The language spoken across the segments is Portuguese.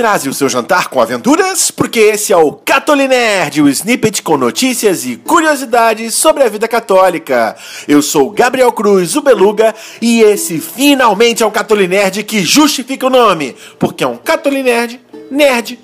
Atrase o seu jantar com aventuras, porque esse é o Catolinerd, o snippet com notícias e curiosidades sobre a vida católica. Eu sou Gabriel Cruz, o Beluga, e esse finalmente é o Catolinerd que justifica o nome, porque é um Catolinerd nerd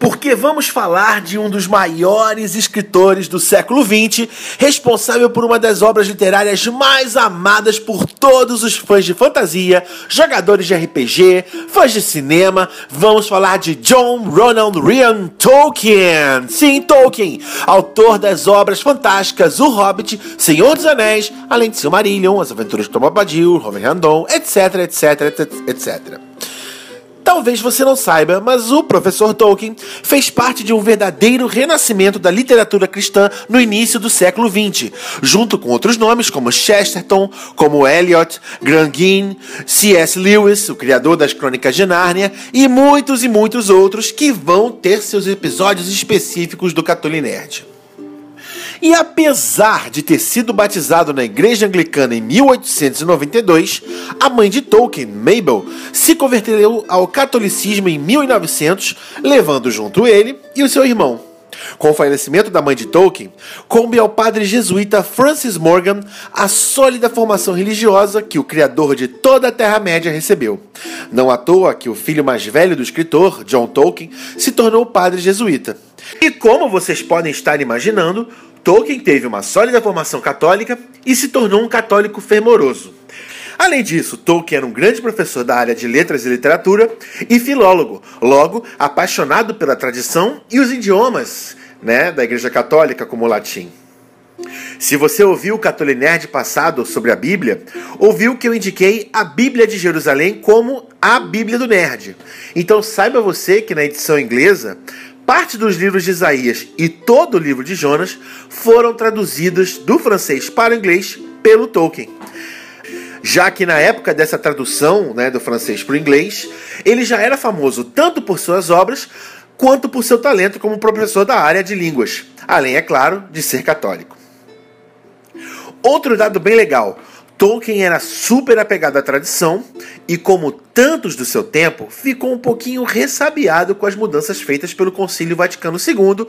porque vamos falar de um dos maiores escritores do século XX, responsável por uma das obras literárias mais amadas por todos os fãs de fantasia, jogadores de RPG, fãs de cinema. Vamos falar de John Ronald Ryan Tolkien. Sim, Tolkien, autor das obras fantásticas O Hobbit, Senhor dos Anéis, além de Silmarillion, As Aventuras de Tom Bombadil, Robert Randon, etc, etc, etc, etc. Talvez você não saiba, mas o professor Tolkien fez parte de um verdadeiro renascimento da literatura cristã no início do século XX, junto com outros nomes como Chesterton, como Eliot, Grant C.S. Lewis, o criador das Crônicas de Nárnia, e muitos e muitos outros que vão ter seus episódios específicos do Catolinerd. E apesar de ter sido batizado na igreja anglicana em 1892, a mãe de Tolkien, Mabel, se converteu ao catolicismo em 1900, levando junto ele e o seu irmão. Com o falecimento da mãe de Tolkien, coube ao padre jesuíta Francis Morgan a sólida formação religiosa que o criador de toda a Terra-média recebeu. Não à toa que o filho mais velho do escritor, John Tolkien, se tornou padre jesuíta. E como vocês podem estar imaginando, Tolkien teve uma sólida formação católica e se tornou um católico fervoroso. Além disso, Tolkien era um grande professor da área de letras e literatura e filólogo, logo apaixonado pela tradição e os idiomas né, da Igreja Católica, como o latim. Se você ouviu o Catolinerd passado sobre a Bíblia, ouviu que eu indiquei a Bíblia de Jerusalém como a Bíblia do Nerd. Então saiba você que na edição inglesa Parte dos livros de Isaías e todo o livro de Jonas foram traduzidos do francês para o inglês pelo Tolkien. Já que na época dessa tradução né, do francês para o inglês, ele já era famoso tanto por suas obras quanto por seu talento como professor da área de línguas, além, é claro, de ser católico. Outro dado bem legal: Tolkien era super apegado à tradição e, como tantos do seu tempo, ficou um pouquinho ressabiado com as mudanças feitas pelo Concílio Vaticano II,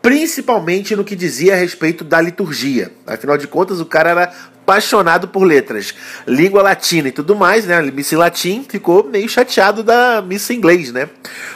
principalmente no que dizia a respeito da liturgia. Afinal de contas, o cara era apaixonado por letras, língua latina e tudo mais, né? Missa em latim, ficou meio chateado da missa em inglês, né?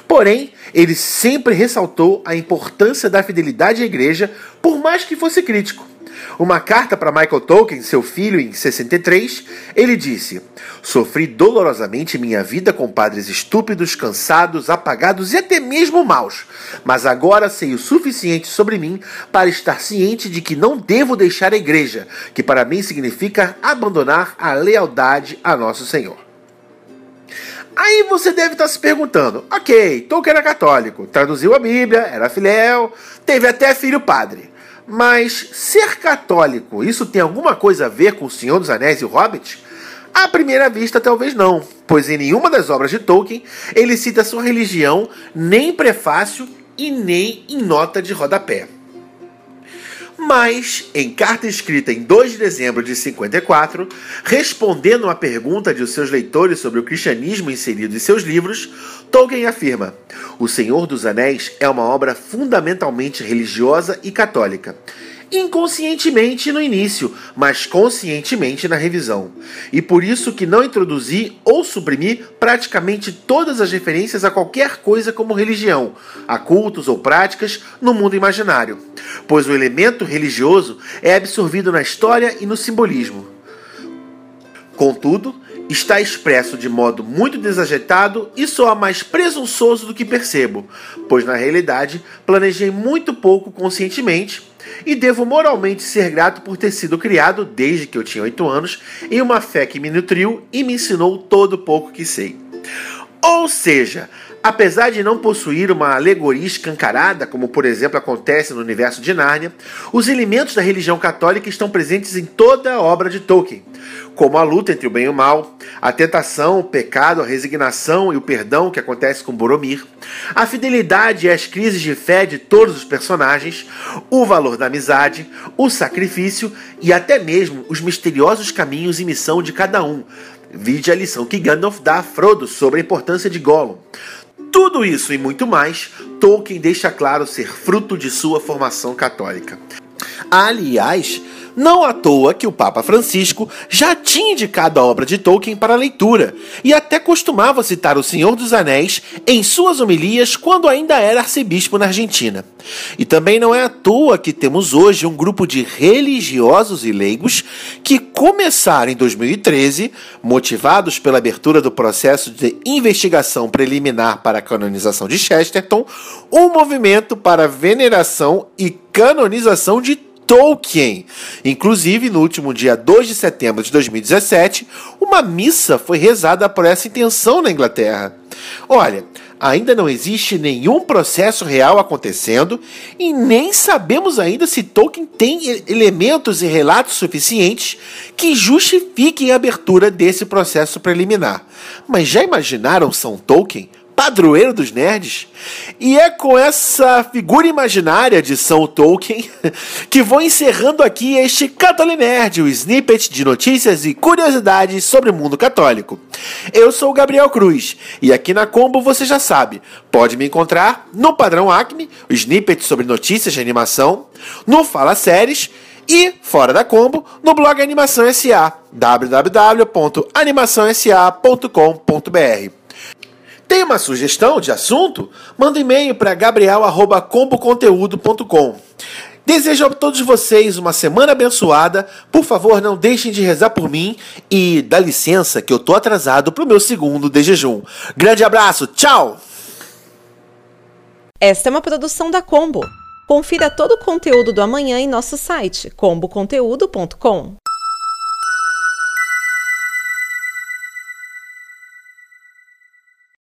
Porém, ele sempre ressaltou a importância da fidelidade à igreja, por mais que fosse crítico. Uma carta para Michael Tolkien, seu filho, em 63, ele disse: Sofri dolorosamente minha vida com padres estúpidos, cansados, apagados e até mesmo maus, mas agora sei o suficiente sobre mim para estar ciente de que não devo deixar a igreja, que para mim significa abandonar a lealdade a nosso Senhor. Aí você deve estar se perguntando: ok, Tolkien era católico, traduziu a Bíblia, era fiel, teve até filho padre. Mas ser católico, isso tem alguma coisa a ver com O Senhor dos Anéis e o Hobbit? À primeira vista, talvez não, pois em nenhuma das obras de Tolkien ele cita sua religião nem em prefácio e nem em nota de rodapé. Mas, em carta escrita em 2 de dezembro de 54, respondendo uma pergunta de seus leitores sobre o cristianismo inserido em seus livros, Tolkien afirma: O Senhor dos Anéis é uma obra fundamentalmente religiosa e católica. Inconscientemente no início, mas conscientemente na revisão. E por isso que não introduzi ou suprimi praticamente todas as referências a qualquer coisa como religião, a cultos ou práticas no mundo imaginário, pois o elemento religioso é absorvido na história e no simbolismo. Contudo, está expresso de modo muito desajeitado e soa mais presunçoso do que percebo, pois na realidade planejei muito pouco conscientemente e devo moralmente ser grato por ter sido criado desde que eu tinha 8 anos em uma fé que me nutriu e me ensinou todo o pouco que sei. Ou seja, Apesar de não possuir uma alegoria escancarada, como por exemplo acontece no universo de Nárnia, os elementos da religião católica estão presentes em toda a obra de Tolkien, como a luta entre o bem e o mal, a tentação, o pecado, a resignação e o perdão que acontece com Boromir, a fidelidade e as crises de fé de todos os personagens, o valor da amizade, o sacrifício e até mesmo os misteriosos caminhos e missão de cada um. Vide a lição que Gandalf dá a Frodo sobre a importância de Gollum. Tudo isso e muito mais, Tolkien deixa claro ser fruto de sua formação católica. Aliás, não à toa que o Papa Francisco já tinha indicado a obra de Tolkien para leitura e até costumava citar O Senhor dos Anéis em suas homilias quando ainda era arcebispo na Argentina. E também não é à toa que temos hoje um grupo de religiosos e leigos que começaram em 2013, motivados pela abertura do processo de investigação preliminar para a canonização de Chesterton, um movimento para veneração e canonização de Tolkien. Inclusive, no último dia 2 de setembro de 2017, uma missa foi rezada por essa intenção na Inglaterra. Olha, ainda não existe nenhum processo real acontecendo e nem sabemos ainda se Tolkien tem elementos e relatos suficientes que justifiquem a abertura desse processo preliminar. Mas já imaginaram São Tolkien padroeiro dos nerds. E é com essa figura imaginária de São Tolkien que vou encerrando aqui este Catholic Nerd, o snippet de notícias e curiosidades sobre o mundo católico. Eu sou o Gabriel Cruz e aqui na Combo você já sabe, pode me encontrar no Padrão Acme, o snippet sobre notícias de animação, no Fala Séries e, fora da combo, no blog Animação SA, www.animaçãosa.com.br. Tem uma sugestão de assunto? Manda um e-mail para gabriel@comboconteúdo.com. Desejo a todos vocês uma semana abençoada. Por favor, não deixem de rezar por mim e dá licença que eu tô atrasado pro meu segundo de jejum. Grande abraço, tchau. Esta é uma produção da Combo. Confira todo o conteúdo do amanhã em nosso site comboconteúdo.com.